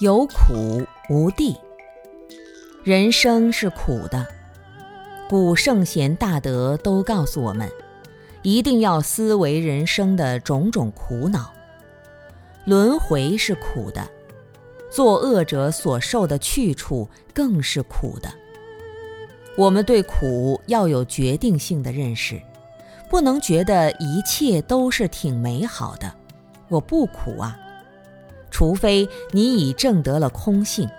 有苦无地，人生是苦的。古圣贤大德都告诉我们，一定要思维人生的种种苦恼。轮回是苦的，作恶者所受的去处更是苦的。我们对苦要有决定性的认识，不能觉得一切都是挺美好的，我不苦啊。除非你已证得了空性，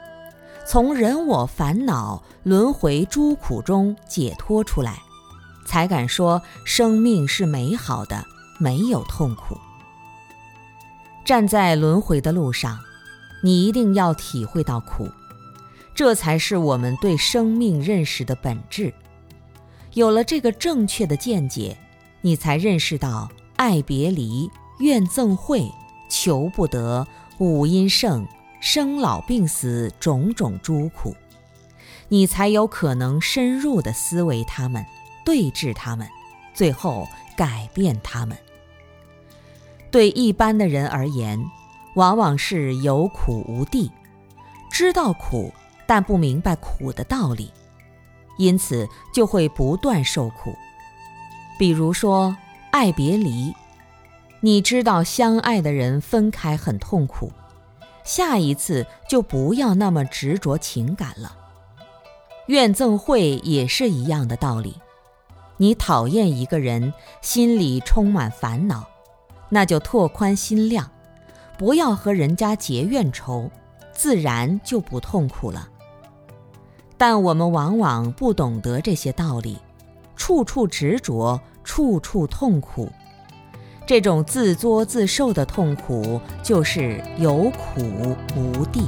从人我烦恼轮回诸苦中解脱出来，才敢说生命是美好的，没有痛苦。站在轮回的路上，你一定要体会到苦，这才是我们对生命认识的本质。有了这个正确的见解，你才认识到爱别离、怨憎会、求不得。五阴盛，生老病死种种诸苦，你才有可能深入的思维他们，对峙他们，最后改变他们。对一般的人而言，往往是有苦无地，知道苦，但不明白苦的道理，因此就会不断受苦。比如说爱别离。你知道相爱的人分开很痛苦，下一次就不要那么执着情感了。怨憎会也是一样的道理。你讨厌一个人，心里充满烦恼，那就拓宽心量，不要和人家结怨仇，自然就不痛苦了。但我们往往不懂得这些道理，处处执着，处处痛苦。这种自作自受的痛苦，就是有苦无地。